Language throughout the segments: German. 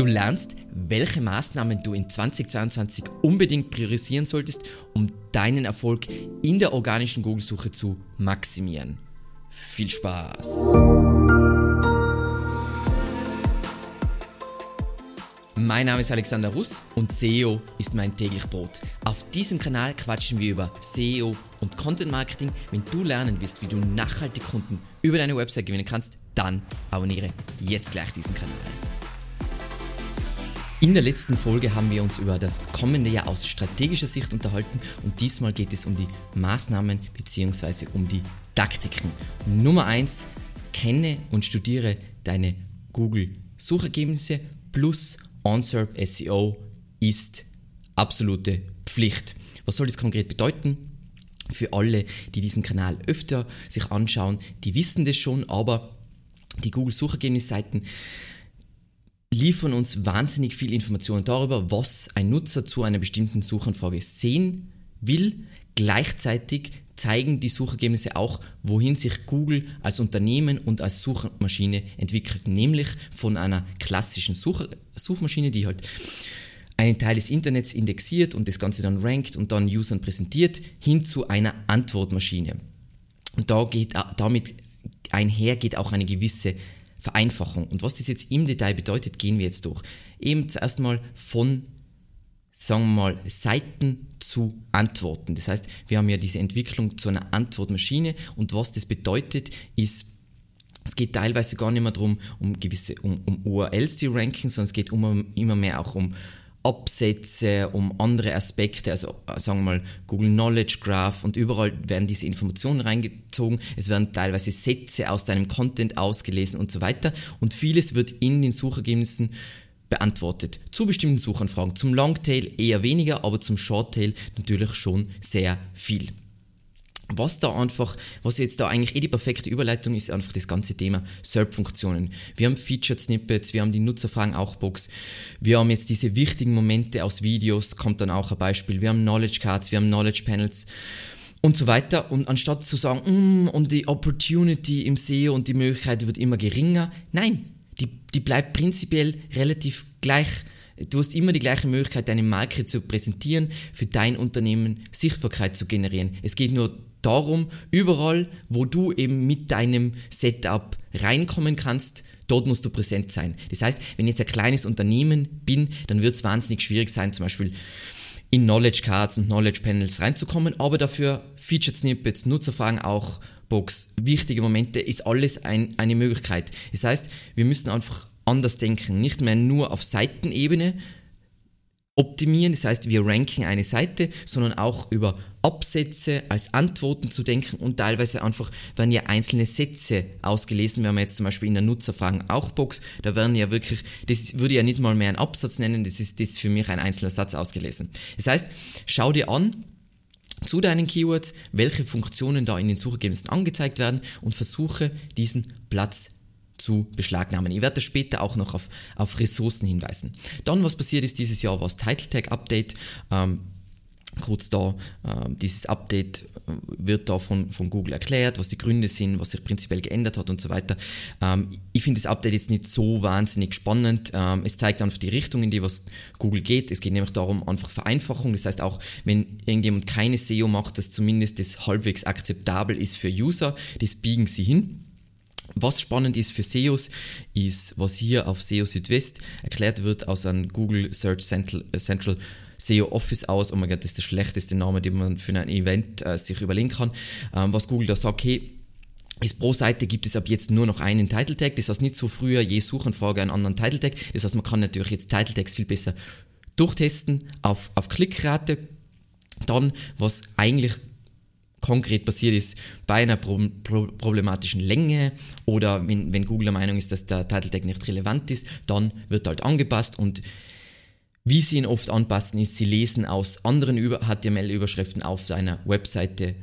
Du lernst, welche Maßnahmen du in 2022 unbedingt priorisieren solltest, um deinen Erfolg in der organischen Google-Suche zu maximieren. Viel Spaß! Mein Name ist Alexander Russ und SEO ist mein täglich Brot. Auf diesem Kanal quatschen wir über SEO und Content Marketing. Wenn du lernen willst, wie du nachhaltig Kunden über deine Website gewinnen kannst, dann abonniere jetzt gleich diesen Kanal. In der letzten Folge haben wir uns über das kommende Jahr aus strategischer Sicht unterhalten und diesmal geht es um die Maßnahmen bzw. um die Taktiken. Nummer 1, kenne und studiere deine Google Suchergebnisse plus OnSERP SEO ist absolute Pflicht. Was soll das konkret bedeuten? Für alle, die diesen Kanal öfter sich anschauen, die wissen das schon, aber die Google Suchergebnisseiten liefern uns wahnsinnig viel Informationen darüber, was ein Nutzer zu einer bestimmten Suchanfrage sehen will. Gleichzeitig zeigen die Suchergebnisse auch, wohin sich Google als Unternehmen und als Suchmaschine entwickelt, nämlich von einer klassischen Such Suchmaschine, die halt einen Teil des Internets indexiert und das Ganze dann rankt und dann Usern präsentiert, hin zu einer Antwortmaschine. Und da geht, damit einher geht auch eine gewisse Vereinfachung. Und was das jetzt im Detail bedeutet, gehen wir jetzt durch. Eben zuerst mal von sagen wir mal, Seiten zu Antworten. Das heißt, wir haben ja diese Entwicklung zu einer Antwortmaschine und was das bedeutet, ist, es geht teilweise gar nicht mehr darum, um gewisse, um, um URLs, die ranken, sondern es geht um, immer mehr auch um Absätze, um andere Aspekte, also sagen wir mal Google Knowledge Graph und überall werden diese Informationen reingezogen. Es werden teilweise Sätze aus deinem Content ausgelesen und so weiter und vieles wird in den Suchergebnissen beantwortet. Zu bestimmten Suchanfragen. Zum Longtail eher weniger, aber zum Shorttail natürlich schon sehr viel. Was da einfach, was jetzt da eigentlich eh die perfekte Überleitung ist, einfach das ganze Thema SERP-Funktionen. Wir haben Featured Snippets, wir haben die Nutzerfragen auch Box, wir haben jetzt diese wichtigen Momente aus Videos, kommt dann auch ein Beispiel, wir haben Knowledge Cards, wir haben Knowledge Panels und so weiter. Und anstatt zu sagen, mm, und die Opportunity im SEO und die Möglichkeit wird immer geringer, nein, die, die bleibt prinzipiell relativ gleich. Du hast immer die gleiche Möglichkeit, deine Marke zu präsentieren, für dein Unternehmen Sichtbarkeit zu generieren. Es geht nur darum, überall, wo du eben mit deinem Setup reinkommen kannst, dort musst du präsent sein. Das heißt, wenn ich jetzt ein kleines Unternehmen bin, dann wird es wahnsinnig schwierig sein, zum Beispiel in Knowledge Cards und Knowledge Panels reinzukommen, aber dafür Featured Snippets, Nutzerfragen auch Box, wichtige Momente, ist alles ein, eine Möglichkeit. Das heißt, wir müssen einfach anders denken, nicht mehr nur auf Seitenebene optimieren, das heißt, wir ranken eine Seite, sondern auch über Absätze als Antworten zu denken und teilweise einfach werden ja einzelne Sätze ausgelesen, wenn man jetzt zum Beispiel in der Nutzerfragen auch Box, da werden ja wirklich, das würde ja nicht mal mehr ein Absatz nennen, das ist das für mich ein einzelner Satz ausgelesen. Das heißt, schau dir an, zu deinen Keywords, welche Funktionen da in den Suchergebnissen angezeigt werden und versuche diesen Platz zu beschlagnahmen. Ich werde später auch noch auf, auf Ressourcen hinweisen. Dann, was passiert ist dieses Jahr, war das Title Tag Update. Ähm, kurz da, äh, dieses Update äh, wird da von, von Google erklärt, was die Gründe sind, was sich prinzipiell geändert hat und so weiter. Ähm, ich finde das Update jetzt nicht so wahnsinnig spannend. Ähm, es zeigt einfach die Richtung, in die was Google geht. Es geht nämlich darum, einfach Vereinfachung. Das heißt auch, wenn irgendjemand keine SEO macht, dass zumindest das halbwegs akzeptabel ist für User, das biegen sie hin. Was spannend ist für SEOs, ist, was hier auf SEO Südwest erklärt wird aus einem Google Search Central, äh, Central SEO Office aus. Oh mein Gott, das ist der schlechteste Name, den man für ein Event äh, sich überlegen kann. Ähm, was Google da sagt, hey, ist pro Seite gibt es ab jetzt nur noch einen Title Tag. Das heißt nicht so früher je Suchanfrage einen anderen Title Tag. Das heißt, man kann natürlich jetzt Title Tags viel besser durchtesten auf, auf Klickrate. Dann, was eigentlich konkret passiert ist bei einer problematischen Länge oder wenn, wenn Google der Meinung ist, dass der Title Tag nicht relevant ist, dann wird halt angepasst und wie sie ihn oft anpassen, ist, sie lesen aus anderen HTML-Überschriften auf deiner Webseite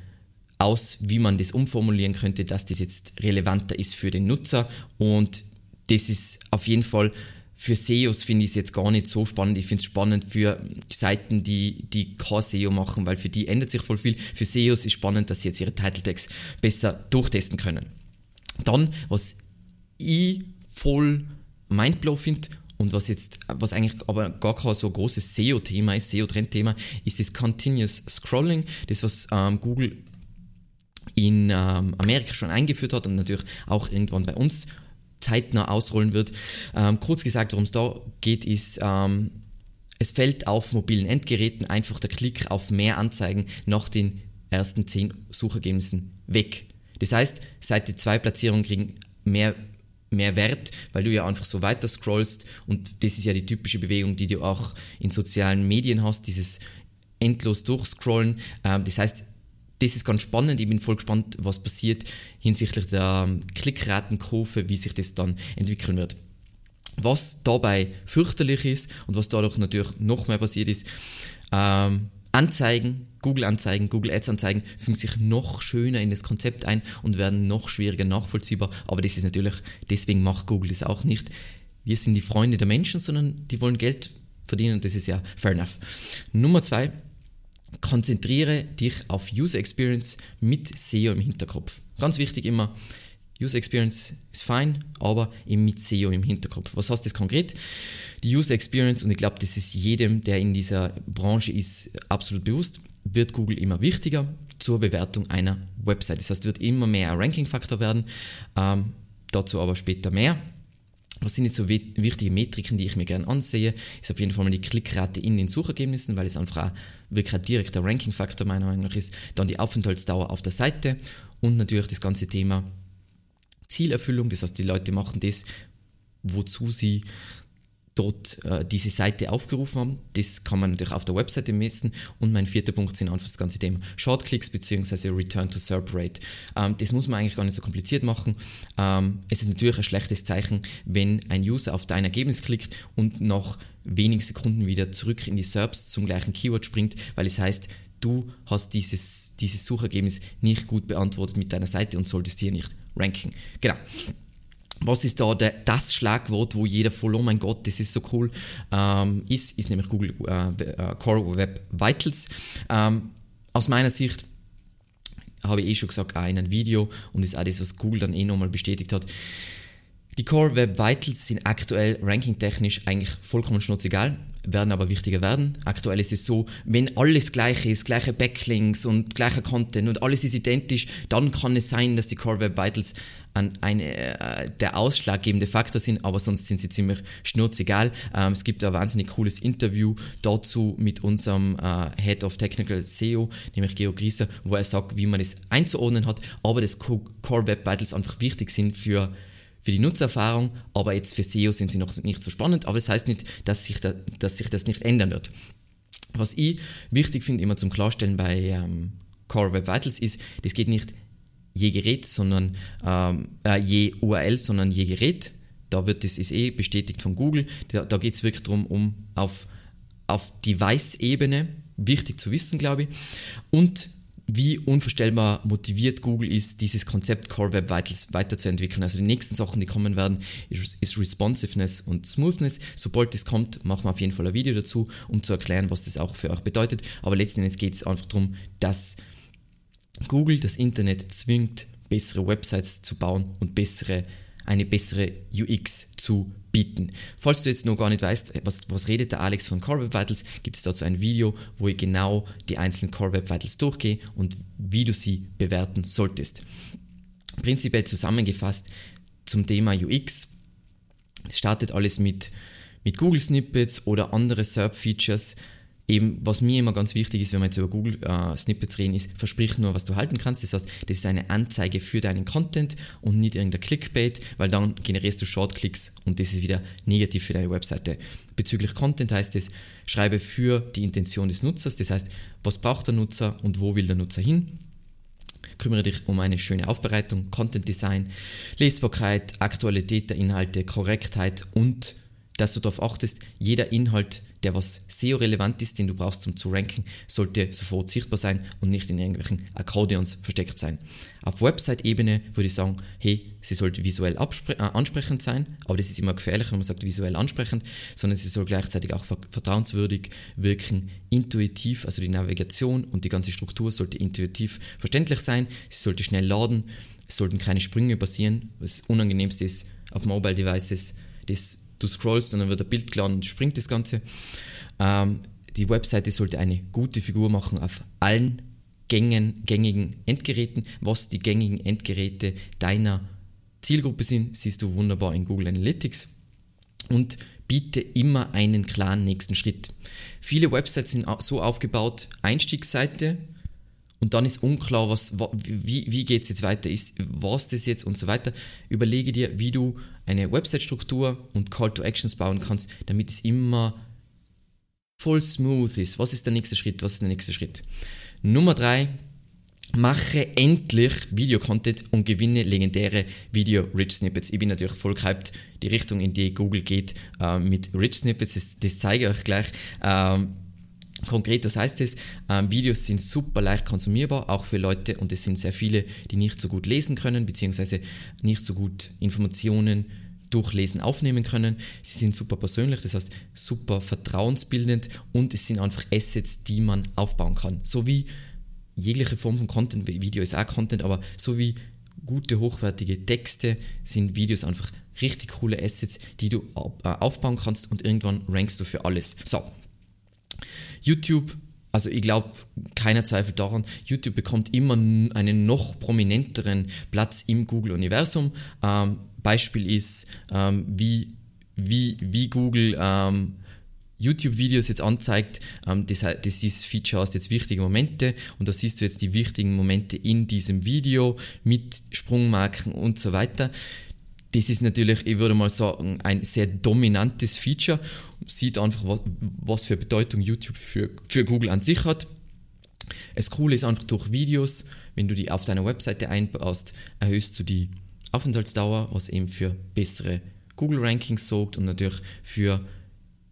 aus, wie man das umformulieren könnte, dass das jetzt relevanter ist für den Nutzer. Und das ist auf jeden Fall für SEOs finde ich es jetzt gar nicht so spannend. Ich finde es spannend für Seiten, die, die kein SEO machen, weil für die ändert sich voll viel. Für SEOs ist spannend, dass sie jetzt ihre Title Tags besser durchtesten können. Dann, was ich voll mindblow finde, Und was jetzt, was eigentlich aber gar kein so großes SEO-Thema ist, SEO-Trendthema, ist das Continuous Scrolling, das was ähm, Google in ähm, Amerika schon eingeführt hat und natürlich auch irgendwann bei uns zeitnah ausrollen wird. Ähm, kurz gesagt, worum es da geht, ist, ähm, es fällt auf mobilen Endgeräten einfach der Klick auf mehr Anzeigen nach den ersten 10 Suchergebnissen weg. Das heißt, Seite 2 Platzierungen kriegen mehr, mehr Wert, weil du ja einfach so weiter scrollst und das ist ja die typische Bewegung, die du auch in sozialen Medien hast, dieses endlos durchscrollen. Ähm, das heißt, das ist ganz spannend. Ich bin voll gespannt, was passiert hinsichtlich der ähm, Klickratenkurve, wie sich das dann entwickeln wird. Was dabei fürchterlich ist und was dadurch natürlich noch mehr passiert ist, ähm, Anzeigen, Google-Anzeigen, Google Ads-Anzeigen fügen sich noch schöner in das Konzept ein und werden noch schwieriger nachvollziehbar. Aber das ist natürlich, deswegen macht Google das auch nicht. Wir sind die Freunde der Menschen, sondern die wollen Geld verdienen und das ist ja fair enough. Nummer zwei, konzentriere dich auf User Experience mit SEO im Hinterkopf. Ganz wichtig immer, User Experience ist fein, aber eben mit SEO im Hinterkopf. Was heißt das konkret? Die User Experience, und ich glaube, das ist jedem, der in dieser Branche ist, absolut bewusst, wird Google immer wichtiger zur Bewertung einer Website. Das heißt, wird immer mehr ein Ranking-Faktor werden. Ähm, dazu aber später mehr. Was sind jetzt so wichtige Metriken, die ich mir gerne ansehe? Ist auf jeden Fall mal die Klickrate in den Suchergebnissen, weil es einfach auch wirklich ein direkter Ranking-Faktor meiner Meinung nach ist. Dann die Aufenthaltsdauer auf der Seite und natürlich das ganze Thema Zielerfüllung. Das heißt, die Leute machen das, wozu sie dort äh, diese Seite aufgerufen haben. Das kann man natürlich auf der Webseite messen. Und mein vierter Punkt sind einfach das ganze Thema Shortclicks bzw. Return to SERP Rate. Ähm, das muss man eigentlich gar nicht so kompliziert machen. Ähm, es ist natürlich ein schlechtes Zeichen, wenn ein User auf dein Ergebnis klickt und nach wenigen Sekunden wieder zurück in die SERPs zum gleichen Keyword springt, weil es heißt, du hast dieses, dieses Suchergebnis nicht gut beantwortet mit deiner Seite und solltest hier nicht ranken. Genau was ist da der, das Schlagwort, wo jeder voll, oh mein Gott, das ist so cool, ähm, ist, ist nämlich Google äh, äh, Core Web Vitals. Ähm, aus meiner Sicht habe ich eh schon gesagt, auch in einem Video und ist auch das, was Google dann eh nochmal bestätigt hat. Die Core Web Vitals sind aktuell rankingtechnisch eigentlich vollkommen schnurzegal werden aber wichtiger werden. Aktuell ist es so, wenn alles gleich ist, gleiche Backlinks und gleicher Content und alles ist identisch, dann kann es sein, dass die Core Web Vitals an eine, äh, der ausschlaggebende Faktor sind, aber sonst sind sie ziemlich schnurzegal. Ähm, es gibt ein wahnsinnig cooles Interview dazu mit unserem äh, Head of Technical SEO, nämlich Georg Grieser, wo er sagt, wie man das einzuordnen hat, aber dass Core Web Vitals einfach wichtig sind für für die Nutzererfahrung, aber jetzt für SEO sind sie noch nicht so spannend, aber das heißt nicht, dass sich, da, dass sich das nicht ändern wird. Was ich wichtig finde, immer zum Klarstellen bei ähm, Core Web Vitals ist, das geht nicht je Gerät, sondern ähm, äh, je URL, sondern je Gerät. Da wird das ist eh bestätigt von Google. Da, da geht es wirklich darum, um auf, auf Device-Ebene, wichtig zu wissen, glaube ich. Und wie unvorstellbar motiviert Google ist, dieses Konzept Core Web Vitals weiterzuentwickeln. Also die nächsten Sachen, die kommen werden, ist Responsiveness und Smoothness. Sobald das kommt, machen wir auf jeden Fall ein Video dazu, um zu erklären, was das auch für euch bedeutet. Aber letzten Endes geht es einfach darum, dass Google das Internet zwingt, bessere Websites zu bauen und bessere, eine bessere UX zu bieten. Falls du jetzt noch gar nicht weißt, was, was redet der Alex von Core Web Vitals, gibt es dazu ein Video, wo ich genau die einzelnen Core Web Vitals durchgehe und wie du sie bewerten solltest. Prinzipiell zusammengefasst zum Thema UX. Es startet alles mit, mit Google Snippets oder andere SERP-Features, eben, was mir immer ganz wichtig ist, wenn wir jetzt über Google äh, Snippets reden, ist, versprich nur, was du halten kannst. Das heißt, das ist eine Anzeige für deinen Content und nicht irgendein Clickbait, weil dann generierst du Shortklicks und das ist wieder negativ für deine Webseite. Bezüglich Content heißt es, schreibe für die Intention des Nutzers, das heißt, was braucht der Nutzer und wo will der Nutzer hin? kümmere dich um eine schöne Aufbereitung, Content Design, Lesbarkeit, Aktualität der Inhalte, Korrektheit und dass du darauf achtest, jeder Inhalt der was SEO-relevant ist, den du brauchst, um zu ranken, sollte sofort sichtbar sein und nicht in irgendwelchen Accordions versteckt sein. Auf Website-Ebene würde ich sagen, hey, sie sollte visuell äh, ansprechend sein, aber das ist immer gefährlich, wenn man sagt visuell ansprechend, sondern sie soll gleichzeitig auch vertrauenswürdig wirken, intuitiv, also die Navigation und die ganze Struktur sollte intuitiv verständlich sein, sie sollte schnell laden, es sollten keine Sprünge passieren, was unangenehmste ist auf Mobile Devices, das du scrollst und dann wird ein Bild geladen und springt das Ganze. Ähm, die Webseite sollte eine gute Figur machen auf allen Gängen, gängigen Endgeräten. Was die gängigen Endgeräte deiner Zielgruppe sind, siehst du wunderbar in Google Analytics. Und biete immer einen klaren nächsten Schritt. Viele Websites sind so aufgebaut, Einstiegsseite, und dann ist unklar, was, wie, wie geht es jetzt weiter, ist, was das jetzt und so weiter. Überlege dir, wie du eine Website-Struktur und Call to Actions bauen kannst, damit es immer voll smooth ist. Was ist der nächste Schritt? Was ist der nächste Schritt? Nummer drei, mache endlich Video-Content und gewinne legendäre Video-Rich-Snippets. Ich bin natürlich voll gehypt, die Richtung, in die Google geht äh, mit Rich-Snippets, das, das, zeige ich euch gleich. Ähm, Konkret, das heißt es, ähm, Videos sind super leicht konsumierbar, auch für Leute, und es sind sehr viele, die nicht so gut lesen können, beziehungsweise nicht so gut Informationen durchlesen, aufnehmen können. Sie sind super persönlich, das heißt super vertrauensbildend und es sind einfach Assets, die man aufbauen kann. So wie jegliche Form von Content, Video ist auch Content, aber so wie gute, hochwertige Texte sind Videos einfach richtig coole Assets, die du äh, aufbauen kannst und irgendwann rankst du für alles. So, YouTube, also ich glaube, keiner zweifelt daran, YouTube bekommt immer einen noch prominenteren Platz im Google-Universum. Ähm, Beispiel ist, ähm, wie, wie, wie Google ähm, YouTube-Videos jetzt anzeigt, ähm, das, das ist Feature hast jetzt wichtige Momente und da siehst du jetzt die wichtigen Momente in diesem Video mit Sprungmarken und so weiter. Das ist natürlich, ich würde mal sagen, ein sehr dominantes Feature. Sieht einfach, was, was für Bedeutung YouTube für, für Google an sich hat. Das Coole ist einfach durch Videos, wenn du die auf deiner Webseite einbaust, erhöhst du die Aufenthaltsdauer, was eben für bessere Google-Rankings sorgt und natürlich für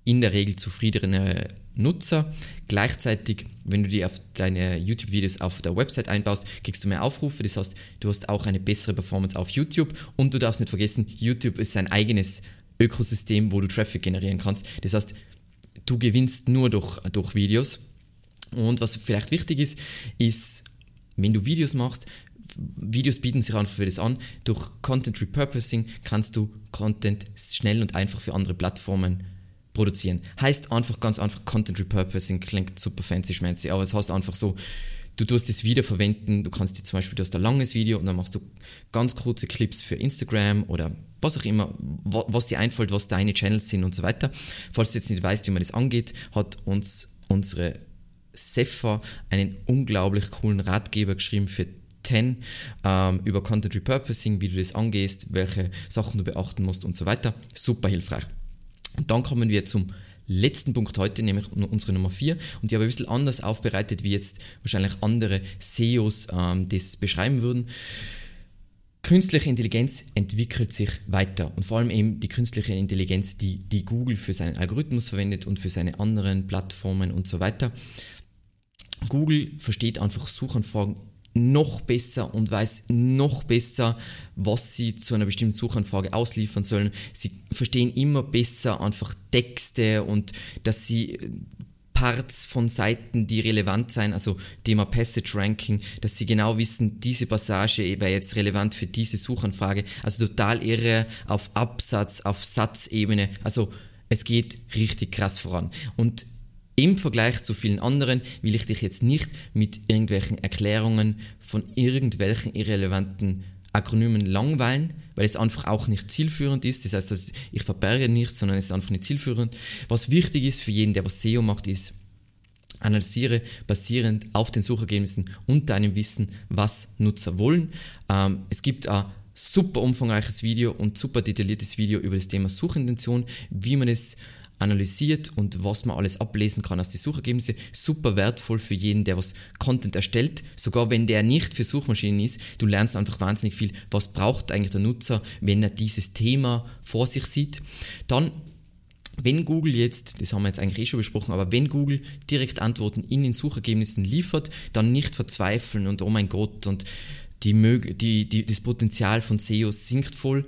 in der Regel zufriedene Nutzer. Gleichzeitig, wenn du die auf deine YouTube-Videos auf der Website einbaust, kriegst du mehr Aufrufe. Das heißt, du hast auch eine bessere Performance auf YouTube. Und du darfst nicht vergessen, YouTube ist ein eigenes Ökosystem, wo du Traffic generieren kannst. Das heißt, du gewinnst nur durch, durch Videos. Und was vielleicht wichtig ist, ist, wenn du Videos machst, Videos bieten sich einfach für das an. Durch Content Repurposing kannst du Content schnell und einfach für andere Plattformen produzieren. Heißt einfach ganz einfach Content Repurposing, klingt super fancy schmancy, aber es heißt einfach so, du tust das wiederverwenden, du kannst dir zum Beispiel, du hast ein langes Video und dann machst du ganz kurze Clips für Instagram oder was auch immer, was dir einfällt, was deine Channels sind und so weiter. Falls du jetzt nicht weißt, wie man das angeht, hat uns unsere Sefa einen unglaublich coolen Ratgeber geschrieben für 10 ähm, über Content Repurposing, wie du das angehst, welche Sachen du beachten musst und so weiter. Super hilfreich. Und dann kommen wir zum letzten Punkt heute, nämlich unsere Nummer 4. Und die habe ich ein bisschen anders aufbereitet, wie jetzt wahrscheinlich andere SEOs ähm, das beschreiben würden. Künstliche Intelligenz entwickelt sich weiter und vor allem eben die künstliche Intelligenz, die, die Google für seinen Algorithmus verwendet und für seine anderen Plattformen und so weiter. Google versteht einfach Suchanfragen noch besser und weiß noch besser, was sie zu einer bestimmten Suchanfrage ausliefern sollen. Sie verstehen immer besser einfach Texte und dass sie Parts von Seiten, die relevant sein, also Thema Passage Ranking, dass sie genau wissen, diese Passage wäre jetzt relevant für diese Suchanfrage. Also total irre auf Absatz, auf Satzebene. Also es geht richtig krass voran. Und im Vergleich zu vielen anderen will ich dich jetzt nicht mit irgendwelchen Erklärungen von irgendwelchen irrelevanten Akronymen langweilen, weil es einfach auch nicht zielführend ist. Das heißt, ich verberge nichts, sondern es ist einfach nicht zielführend. Was wichtig ist für jeden, der was SEO macht, ist, analysiere basierend auf den Suchergebnissen und deinem Wissen, was Nutzer wollen. Ähm, es gibt ein super umfangreiches Video und super detailliertes Video über das Thema Suchintention, wie man es analysiert und was man alles ablesen kann aus den Suchergebnissen. Super wertvoll für jeden, der was Content erstellt. Sogar wenn der nicht für Suchmaschinen ist, du lernst einfach wahnsinnig viel, was braucht eigentlich der Nutzer, wenn er dieses Thema vor sich sieht. Dann wenn Google jetzt, das haben wir jetzt eigentlich eh schon besprochen, aber wenn Google direkt Antworten in den Suchergebnissen liefert, dann nicht verzweifeln und oh mein Gott und die, die, die, das Potenzial von SEO sinkt voll.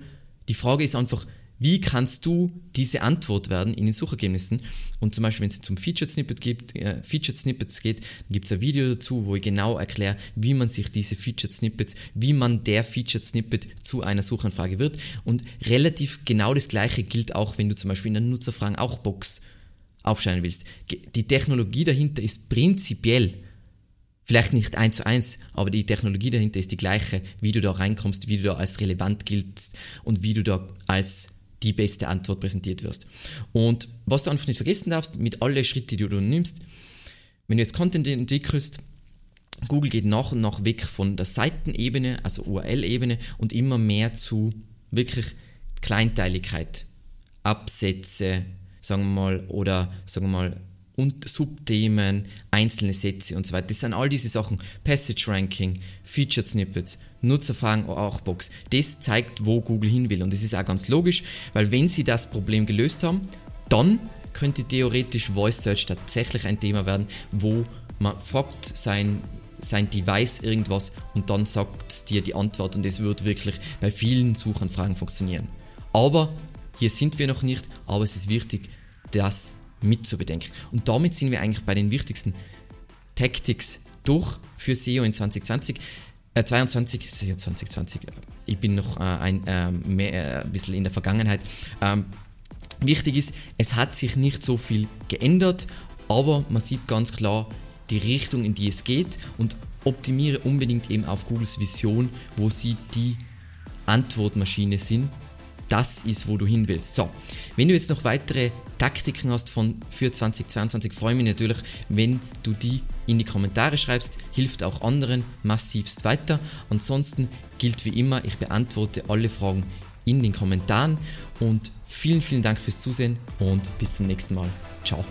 Die Frage ist einfach, wie kannst du diese Antwort werden in den Suchergebnissen? Und zum Beispiel, wenn es zum Featured Snippet gibt, äh, Featured Snippets geht, dann gibt es ein Video dazu, wo ich genau erkläre, wie man sich diese Featured Snippets, wie man der Featured Snippet zu einer Suchanfrage wird. Und relativ genau das gleiche gilt auch, wenn du zum Beispiel in der Nutzerfragen auch Box aufschreiben willst. Die Technologie dahinter ist prinzipiell Vielleicht nicht eins zu eins, aber die Technologie dahinter ist die gleiche, wie du da reinkommst, wie du da als relevant giltst und wie du da als die beste Antwort präsentiert wirst. Und was du einfach nicht vergessen darfst, mit allen Schritten, die du nimmst, wenn du jetzt Content entwickelst, Google geht nach und nach weg von der Seitenebene, also URL-Ebene und immer mehr zu wirklich Kleinteiligkeit, Absätze, sagen wir mal, oder sagen wir mal und Subthemen, einzelne Sätze und so weiter. Das sind all diese Sachen. Passage Ranking, Featured Snippets, Nutzerfragen auch Box. Das zeigt, wo Google hin will. Und das ist auch ganz logisch, weil wenn sie das Problem gelöst haben, dann könnte theoretisch Voice Search tatsächlich ein Thema werden, wo man fragt sein, sein Device irgendwas und dann sagt dir die Antwort und es wird wirklich bei vielen Suchanfragen funktionieren. Aber hier sind wir noch nicht, aber es ist wichtig, dass mitzubedenken. Und damit sind wir eigentlich bei den wichtigsten Tactics durch für SEO in 2020. Äh, 22, SEO 2020, ich bin noch äh, ein, äh, mehr, ein bisschen in der Vergangenheit. Ähm, wichtig ist, es hat sich nicht so viel geändert, aber man sieht ganz klar die Richtung, in die es geht und optimiere unbedingt eben auf Googles Vision, wo sie die Antwortmaschine sind das ist, wo du hin willst. So, wenn du jetzt noch weitere Taktiken hast von für 2022, freue ich mich natürlich, wenn du die in die Kommentare schreibst. Hilft auch anderen massivst weiter. Ansonsten gilt wie immer, ich beantworte alle Fragen in den Kommentaren und vielen, vielen Dank fürs Zusehen und bis zum nächsten Mal. Ciao.